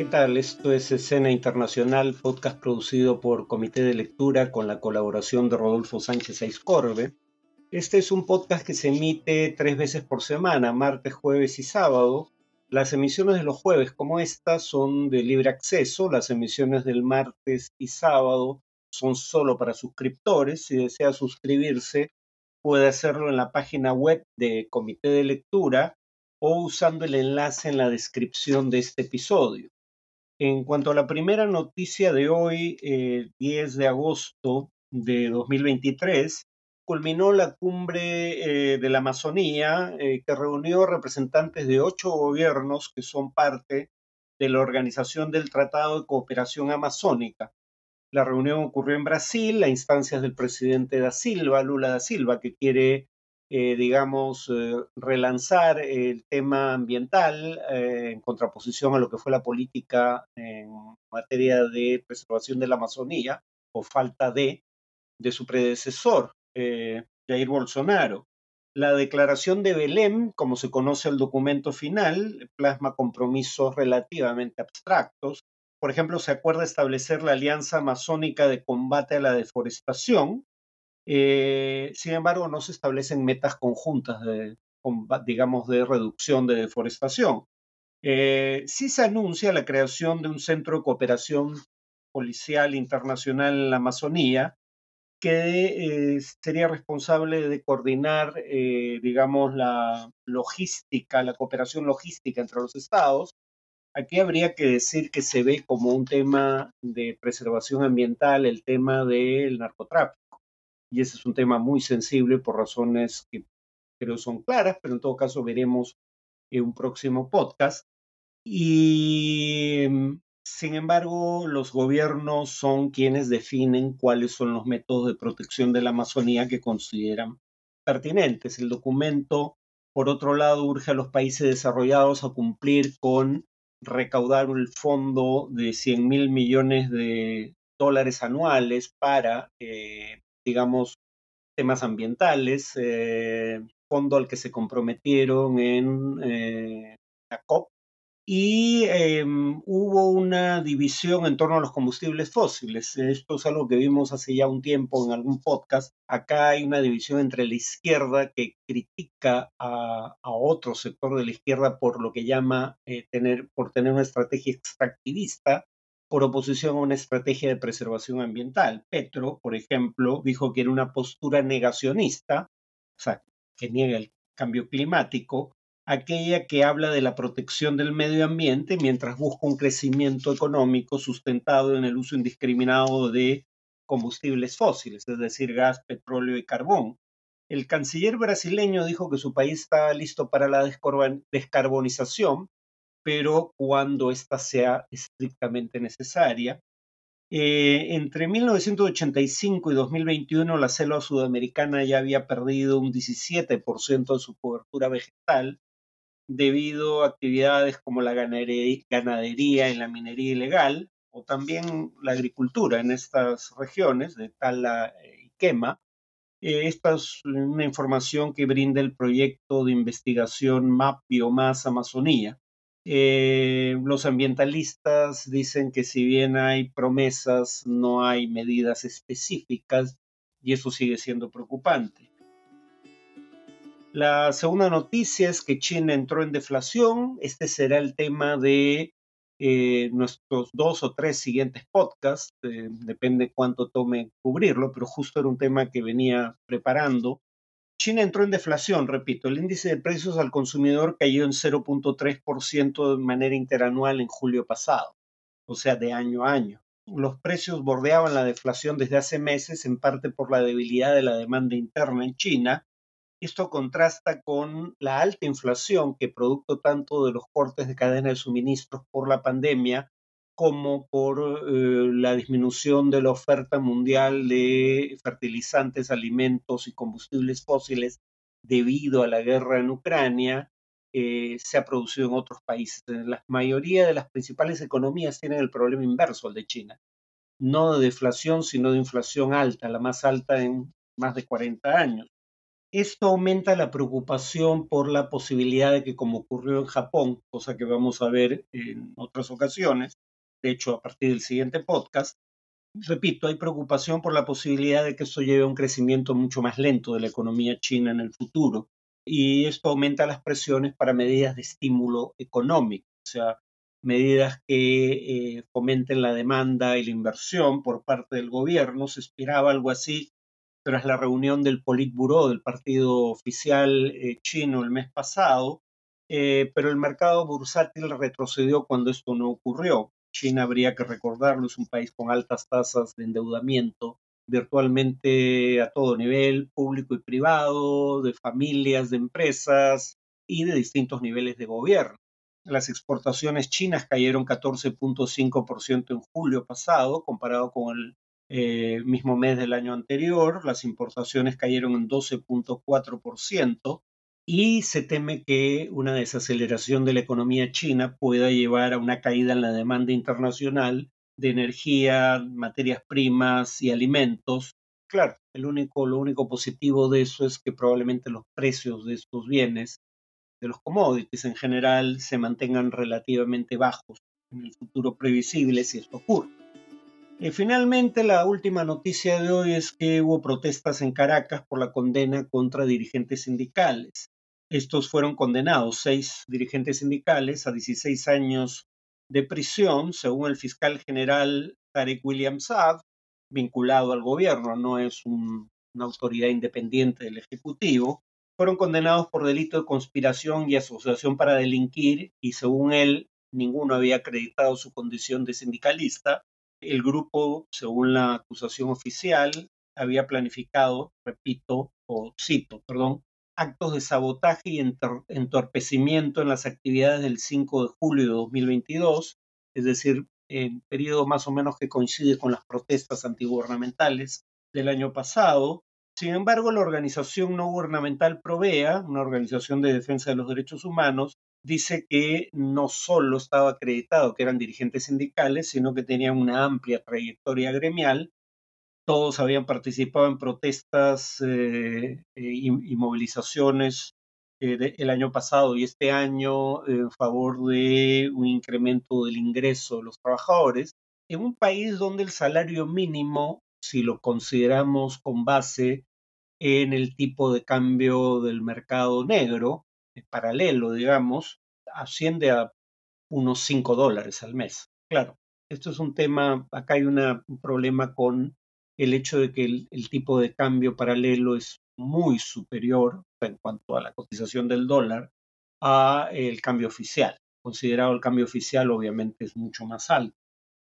¿Qué tal? Esto es Escena Internacional, podcast producido por Comité de Lectura con la colaboración de Rodolfo Sánchez Aizcorbe. Este es un podcast que se emite tres veces por semana, martes, jueves y sábado. Las emisiones de los jueves, como esta, son de libre acceso. Las emisiones del martes y sábado son solo para suscriptores. Si desea suscribirse, puede hacerlo en la página web de Comité de Lectura o usando el enlace en la descripción de este episodio. En cuanto a la primera noticia de hoy, 10 de agosto de 2023, culminó la cumbre eh, de la Amazonía eh, que reunió representantes de ocho gobiernos que son parte de la Organización del Tratado de Cooperación Amazónica. La reunión ocurrió en Brasil a instancias del presidente da Silva, Lula da Silva, que quiere eh, digamos, eh, relanzar el tema ambiental eh, en contraposición a lo que fue la política en materia de preservación de la Amazonía o falta de, de su predecesor, Jair Bolsonaro. La declaración de Belém, como se conoce el documento final, plasma compromisos relativamente abstractos. Por ejemplo, se acuerda establecer la Alianza Amazónica de Combate a la Deforestación, eh, sin embargo, no se establecen metas conjuntas de, digamos, de reducción de deforestación. Eh, sí se anuncia la creación de un centro de cooperación policial internacional en la Amazonía que eh, sería responsable de coordinar, digamos, la logística, la cooperación logística entre los estados. Aquí habría que decir que se ve como un tema de preservación ambiental el tema del narcotráfico y ese es un tema muy sensible por razones que creo son claras, pero en todo caso veremos en un próximo podcast. Y mm, sin embargo, los gobiernos son quienes definen cuáles son los métodos de protección de la Amazonía que consideran pertinentes. El documento, por otro lado, urge a los países desarrollados a cumplir con recaudar el fondo de 100 mil millones de dólares anuales para eh, digamos, temas ambientales, eh, fondo al que se comprometieron en eh, la COP, y em, hubo una división en torno a los combustibles fósiles. Esto es algo que vimos hace ya un tiempo en algún podcast. Acá hay una división entre la izquierda que critica a, otro sector de la izquierda por lo que llama eh, tener, por tener una estrategia extractivista por oposición a una estrategia de preservación ambiental. Petro, por ejemplo, dijo que era una postura negacionista, o sea, que niega el cambio climático, aquella que habla de la protección del medio ambiente mientras busca un crecimiento económico sustentado en el uso indiscriminado de combustibles fósiles, es decir, gas, petróleo y carbón. El canciller brasileño dijo que su país está listo para la descarbonización, pero cuando ésta sea estrictamente necesaria. Eh, entre 1985 y 2021 la selva sudamericana ya había perdido un 17% de su cobertura vegetal debido a actividades como la ganadería y la minería ilegal o también la agricultura en estas regiones de tala y quema. Eh, esta es una información que brinda el proyecto de investigación MAP Biomasa Amazonía, eh, los ambientalistas dicen que si bien hay promesas, no hay medidas específicas y eso sigue siendo preocupante. La segunda noticia es que China entró en deflación. Este será el tema de eh, nuestros dos o tres siguientes podcasts. Eh, depende cuánto tome cubrirlo, pero justo era un tema que venía preparando. China entró en deflación, repito, el índice de precios al consumidor cayó en 0.3% de manera interanual en julio pasado, o sea, de año a año. Los precios bordeaban la deflación desde hace meses, en parte por la debilidad de la demanda interna en China. Esto contrasta con la alta inflación que, producto tanto de los cortes de cadena de suministros por la pandemia, como por eh, la disminución de la oferta mundial de fertilizantes, alimentos y combustibles fósiles debido a la guerra en Ucrania, eh, se ha producido en otros países. La mayoría de las principales economías tienen el problema inverso al de China. No de deflación, sino de inflación alta, la más alta en más de 40 años. Esto aumenta la preocupación por la posibilidad de que, como ocurrió en Japón, cosa que vamos a ver en otras ocasiones, de hecho a partir del siguiente podcast, repito, hay preocupación por la posibilidad de que esto lleve a un crecimiento mucho más lento de la economía china en el futuro. Y esto aumenta las presiones para medidas de estímulo económico, o sea, medidas que eh, fomenten la demanda y la inversión por parte del gobierno. Se esperaba algo así tras la reunión del Politburo del partido oficial eh, chino el mes pasado, eh, pero el mercado bursátil retrocedió cuando esto no ocurrió. China, habría que recordarlo, es un país con altas tasas de endeudamiento virtualmente a todo nivel, público y privado, de familias, de empresas y de distintos niveles de gobierno. Las exportaciones chinas cayeron 14.5% en julio pasado, comparado con el eh, mismo mes del año anterior. Las importaciones cayeron en 12.4% y se teme que una desaceleración de la economía china pueda llevar a una caída en la demanda internacional de energía, materias primas y alimentos. Claro, el único, lo único positivo de eso es que probablemente los precios de estos bienes, de los commodities en general, se mantengan relativamente bajos en el futuro previsible si esto ocurre. Y finalmente, la última noticia de hoy es que hubo protestas en Caracas por la condena contra dirigentes sindicales. Estos fueron condenados, seis dirigentes sindicales, a 16 años de prisión, según el fiscal general Tarek William Saab, vinculado al gobierno, no es una autoridad independiente del Ejecutivo. Fueron condenados por delito de conspiración y asociación para delinquir y según él ninguno había acreditado su condición de sindicalista. El grupo, según la acusación oficial, había planificado, repito, o cito, perdón, actos de sabotaje y entorpecimiento en las actividades del 5 de julio de 2022, es decir, en periodo más o menos que coincide con las protestas antigubernamentales del año pasado. Sin embargo, la organización no gubernamental Provea, una organización de defensa de los derechos humanos, dice que no solo estaba acreditado que eran dirigentes sindicales, sino que tenían una amplia trayectoria gremial. Todos habían participado en protestas eh, y, movilizaciones eh, el año pasado y este año en favor de un incremento del ingreso de los trabajadores, en un país donde el salario mínimo, si lo consideramos con base en el tipo de cambio del mercado negro, paralelo, digamos, asciende a unos 5 dólares al mes. Claro, esto es un tema, acá hay un problema con el hecho de que el, tipo de cambio paralelo es muy superior en cuanto a la cotización del dólar a el cambio oficial. Considerado el cambio oficial, obviamente es mucho más alto.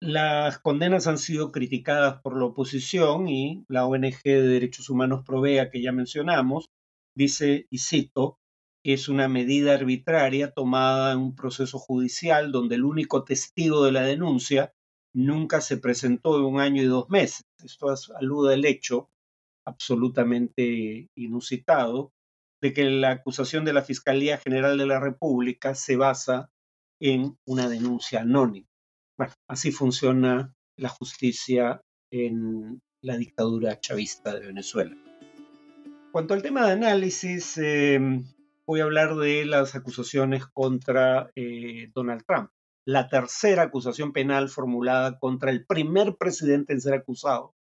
Las condenas han sido criticadas por la oposición y la ONG de Derechos Humanos Provea, que ya mencionamos, dice, y cito, es una medida arbitraria tomada en un proceso judicial donde el único testigo de la denuncia nunca se presentó en un año y dos meses. Esto alude al hecho absolutamente inusitado de que la acusación de la Fiscalía General de la República se basa en una denuncia anónima. Bueno, así funciona la justicia en la dictadura chavista de Venezuela. Cuanto al tema de análisis, em, voy a hablar de las acusaciones contra eh, Donald Trump la tercera acusación penal formulada contra el primer presidente en ser acusado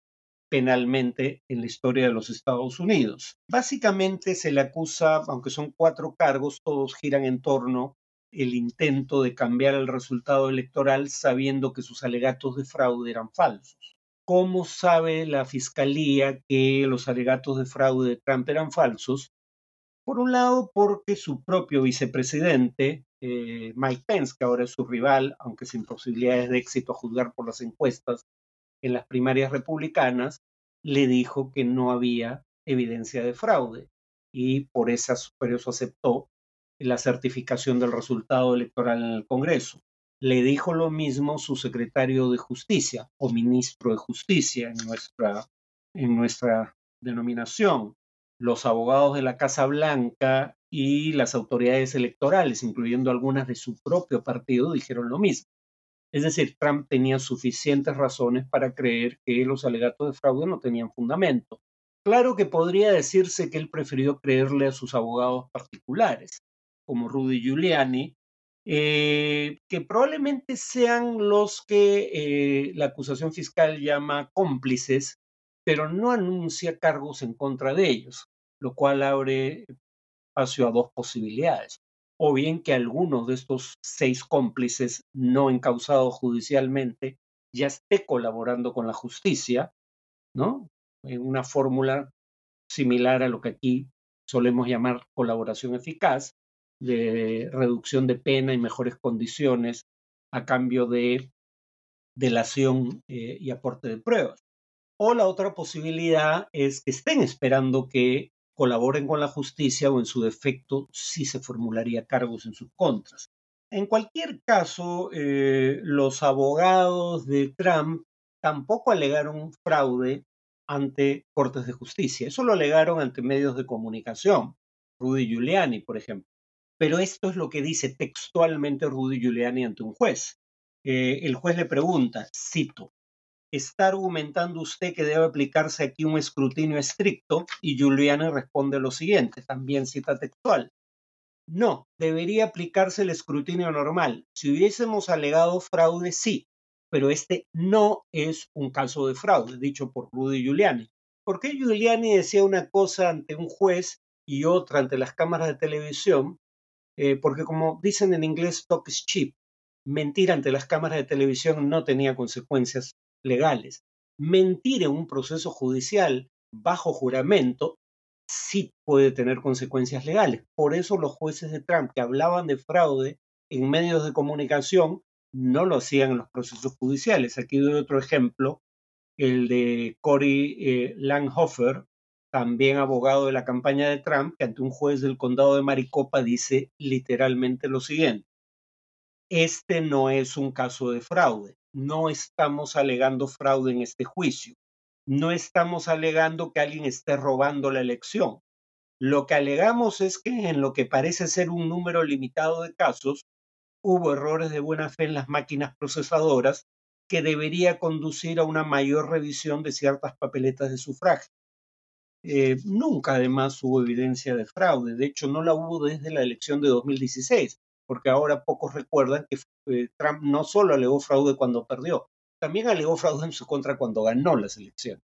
penalmente en la historia de los Estados Unidos. Básicamente se le acusa, aunque son cuatro cargos, todos giran en torno el intento de cambiar el resultado electoral sabiendo que sus alegatos de fraude eran falsos. ¿Cómo sabe la fiscalía que los alegatos de fraude de Trump eran falsos? Por un lado, porque su propio vicepresidente, eh, Mike Pence, que ahora es su rival, aunque sin posibilidades de éxito a juzgar por las encuestas en las primarias republicanas, le dijo que no había evidencia de fraude y por, eso aceptó la certificación del resultado electoral en el Congreso. Le dijo lo mismo su secretario de Justicia o ministro de Justicia en nuestra, en nuestra denominación, los abogados de la Casa Blanca y las autoridades electorales, incluyendo algunas de su propio partido, dijeron lo mismo. Es decir, Trump tenía suficientes razones para creer que los alegatos de fraude no tenían fundamento. Claro que podría decirse que él prefirió creerle a sus abogados particulares, como Rudy Giuliani, eh, que probablemente sean los que eh, la acusación fiscal llama cómplices, pero no anuncia cargos en contra de ellos, lo cual abre espacio a dos posibilidades. O bien que alguno de estos seis cómplices no encausados judicialmente ya esté colaborando con la justicia, ¿no? En una fórmula similar a lo que aquí solemos llamar colaboración eficaz, de reducción de pena y mejores condiciones a cambio de delación eh, y aporte de pruebas. O la otra posibilidad es que estén esperando que colaboren con la justicia o en su defecto sí se formularía cargos en sus contras. En cualquier caso, eh, los abogados de Trump tampoco alegaron fraude ante cortes de justicia. Eso lo alegaron ante medios de comunicación, Rudy Giuliani, por ejemplo. Pero esto es lo que dice textualmente Rudy Giuliani ante un juez. Eh, el juez le pregunta, cito, ¿está argumentando usted que debe aplicarse aquí un escrutinio estricto? Y Giuliani responde lo siguiente, también cita textual. No, debería aplicarse el escrutinio normal. Si hubiésemos alegado fraude, sí, pero este no es un caso de fraude, dicho por Rudy Giuliani. ¿Por qué Giuliani decía una cosa ante un juez y otra ante las cámaras de televisión? Eh, porque como dicen en inglés, talk is cheap. Mentir ante las cámaras de televisión no tenía consecuencias legales. Mentir en un proceso judicial bajo juramento sí puede tener consecuencias legales. Por eso los jueces de Trump que hablaban de fraude en medios de comunicación no lo hacían en los procesos judiciales. Aquí doy otro ejemplo, el de Cory eh, Langhofer, también abogado de la campaña de Trump, que ante un juez del condado de Maricopa dice literalmente lo siguiente. Este no es un caso de fraude. No estamos alegando fraude en este juicio. No estamos alegando que alguien esté robando la elección. Lo que alegamos es que en lo que parece ser un número limitado de casos, hubo errores de buena fe en las máquinas procesadoras que debería conducir a una mayor revisión de ciertas papeletas de sufragio. Eh, nunca además hubo evidencia de fraude, de hecho no la hubo desde la elección de 2016, porque ahora pocos recuerdan que eh, Trump no solo alegó fraude cuando perdió, también alegó fraude en su contra cuando ganó las elecciones,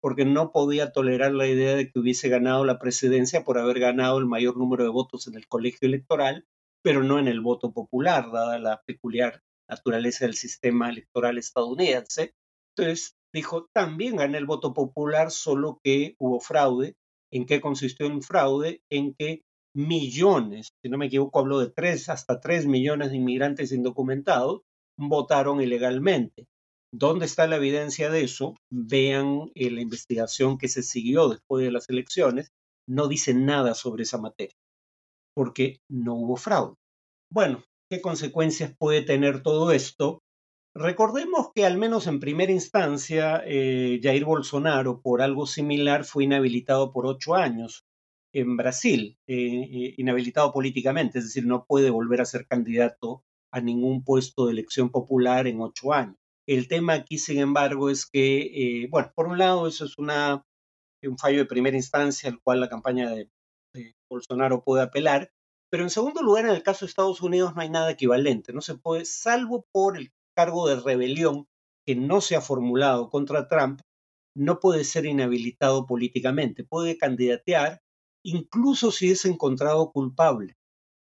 porque no podía tolerar la idea de que hubiese ganado la presidencia por haber ganado el mayor número de votos en el colegio electoral, pero no en el voto popular, dada la peculiar naturaleza del sistema electoral estadounidense. Entonces, dijo, también gané el voto popular, solo que hubo fraude. ¿En qué consistió el fraude? En que millones, si no me equivoco, hablo de tres, hasta tres millones de inmigrantes indocumentados, votaron ilegalmente. ¿Dónde está la evidencia de eso? Vean eh, la investigación que se siguió después de las elecciones. No dice nada sobre esa materia, porque no hubo fraude. Bueno, ¿qué consecuencias puede tener todo esto? Recordemos que al menos en primera instancia, eh, Jair Bolsonaro, por algo similar, fue inhabilitado por ocho años en Brasil, eh, eh, inhabilitado políticamente, es decir, no puede volver a ser candidato a ningún puesto de elección popular en ocho años. El tema aquí, sin embargo, es que, bueno, por un lado, eso es una, un fallo de primera instancia al cual la campaña de, de Bolsonaro puede apelar, pero en segundo lugar, en el caso de Estados Unidos no hay nada equivalente, no se puede, salvo por el cargo de rebelión que no se ha formulado contra Trump no puede ser inhabilitado políticamente, puede candidatear incluso si es encontrado culpable,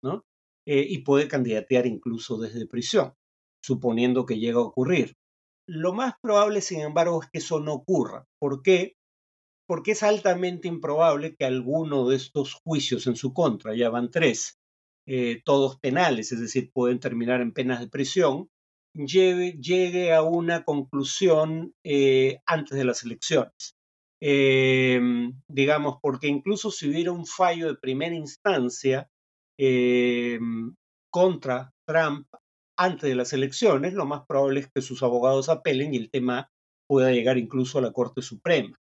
¿no? Eh, y puede candidatear incluso desde prisión, suponiendo que llega a ocurrir. Lo más probable, sin embargo, es que eso no ocurra. ¿Por qué? Porque es altamente improbable que alguno de estos juicios en su contra, ya van tres, eh, todos penales, es decir, pueden terminar en penas de prisión, llegue, a una conclusión eh, antes de las elecciones. Em, digamos, porque incluso si hubiera un fallo de primera instancia em, contra Trump antes de las elecciones, lo más probable es que sus abogados apelen y el tema pueda llegar incluso a la Corte Suprema.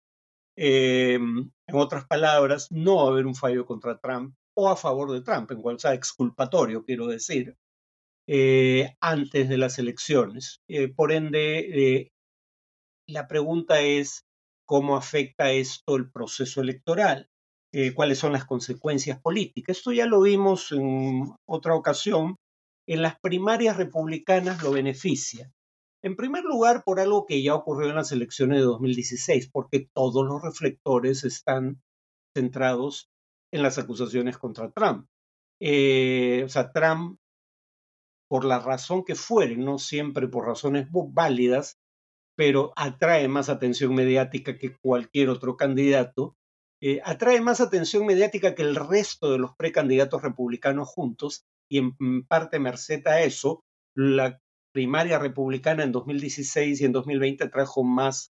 Em, en otras palabras, no va a haber un fallo contra Trump o a favor de Trump, en cual sea exculpatorio, quiero decir, eh, antes de las elecciones. Eh, por ende, eh, la pregunta es, cómo afecta esto el proceso electoral, eh, cuáles son las consecuencias políticas. Esto ya lo vimos en otra ocasión. En las primarias republicanas lo beneficia. En primer lugar, por algo que ya ocurrió en las elecciones de 2016, porque todos los reflectores están centrados en las acusaciones contra Trump. Eh, o sea, Trump, por la razón que fuere, no siempre por razones válidas, pero atrae más atención mediática que cualquier otro candidato, eh, atrae más atención mediática que el resto de los precandidatos republicanos juntos, y en parte merced a eso, la primaria republicana en 2016 y en 2020 trajo más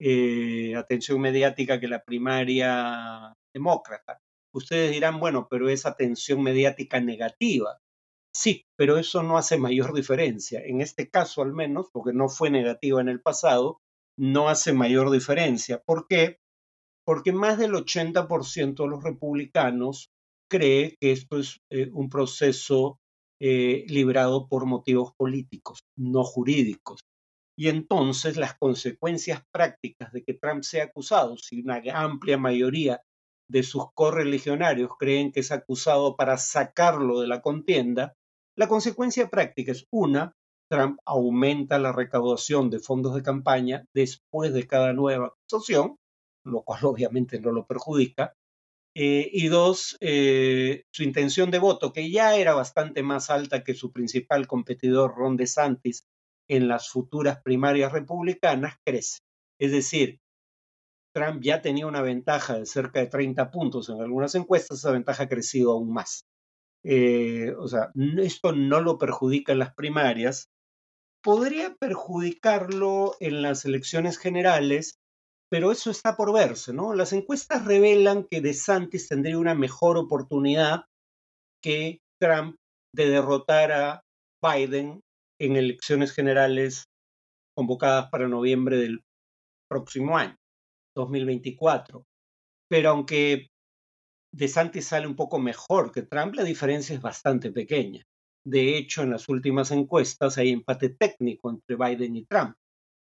eh, atención mediática que la primaria demócrata. Ustedes dirán, bueno, pero es atención mediática negativa. Sí, pero eso no hace mayor diferencia. En este caso al menos, porque no fue negativa en el pasado, no hace mayor diferencia. ¿Por qué? Porque más del 80% de los republicanos cree que esto es eh, un proceso eh, librado por motivos políticos, no jurídicos. Y entonces las consecuencias prácticas de que Trump sea acusado, si una amplia mayoría de sus correligionarios creen que es acusado para sacarlo de la contienda, la consecuencia práctica es una, Trump aumenta la recaudación de fondos de campaña después de cada nueva acusación, lo cual obviamente no lo perjudica, eh, y dos, eh, su intención de voto, que ya era bastante más alta que su principal competidor Ron DeSantis en las futuras primarias republicanas, crece. Es decir, Trump ya tenía una ventaja de cerca de 30 puntos en algunas encuestas, esa ventaja ha crecido aún más. Eh, o sea, esto no lo perjudica en las primarias, podría perjudicarlo en las elecciones generales pero eso está por verse, ¿no? Las encuestas revelan que DeSantis tendría una mejor oportunidad que Trump de derrotar a Biden en elecciones generales convocadas para noviembre del próximo año, 2024. Pero aunque DeSantis sale un poco mejor que Trump, la diferencia es bastante pequeña. De hecho, en las últimas encuestas hay empate técnico entre Biden y Trump.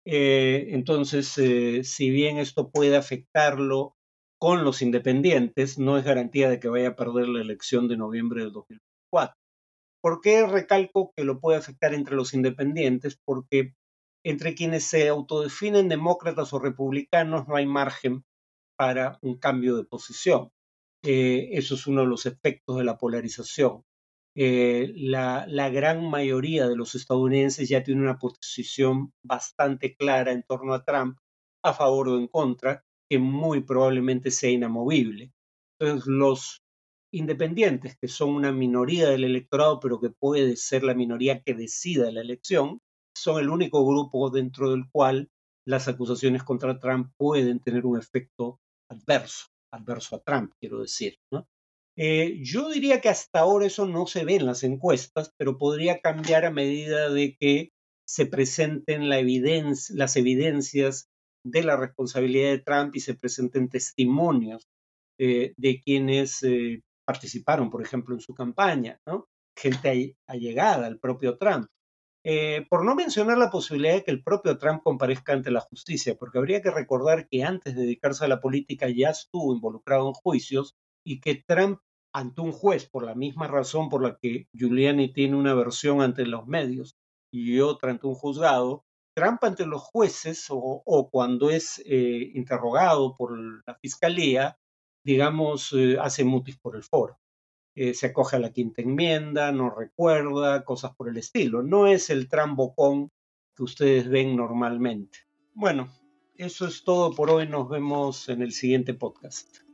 Eh, entonces, eh, si bien esto puede afectarlo con los independientes, no es garantía de que vaya a perder la elección de noviembre del 2024. ¿Por qué recalco que lo puede afectar entre los independientes? Porque entre quienes se autodefinen demócratas o republicanos no hay margen para un cambio de posición. Eh, eso es uno de los efectos de la polarización. Eh, la, gran mayoría de los estadounidenses ya tiene una posición bastante clara en torno a Trump, a favor o en contra, que muy probablemente sea inamovible. Entonces, los independientes, que son una minoría del electorado, pero que puede ser la minoría que decida la elección, son el único grupo dentro del cual las acusaciones contra Trump pueden tener un efecto adverso, adverso a Trump, quiero decir. Eh, yo diría que hasta ahora eso no se ve en las encuestas, pero podría cambiar a medida de que se presenten la las evidencias de la responsabilidad de Trump y se presenten testimonios eh, de quienes eh, participaron, por ejemplo, en su campaña, ¿no? gente allegada al propio Trump. Por no mencionar la posibilidad de que el propio Trump comparezca ante la justicia, porque habría que recordar que antes de dedicarse a la política ya estuvo involucrado en juicios y que Trump ante un juez por la misma razón por la que Giuliani tiene una versión ante los medios y otra ante un juzgado, Trump ante los jueces o, cuando es eh, interrogado por la fiscalía, digamos, eh, hace mutis por el foro. Eh, se acoge a la quinta enmienda, no recuerda, cosas por el estilo. No es el Trump bocón que ustedes ven normalmente. Bueno, eso es todo por hoy. Nos vemos en el siguiente podcast.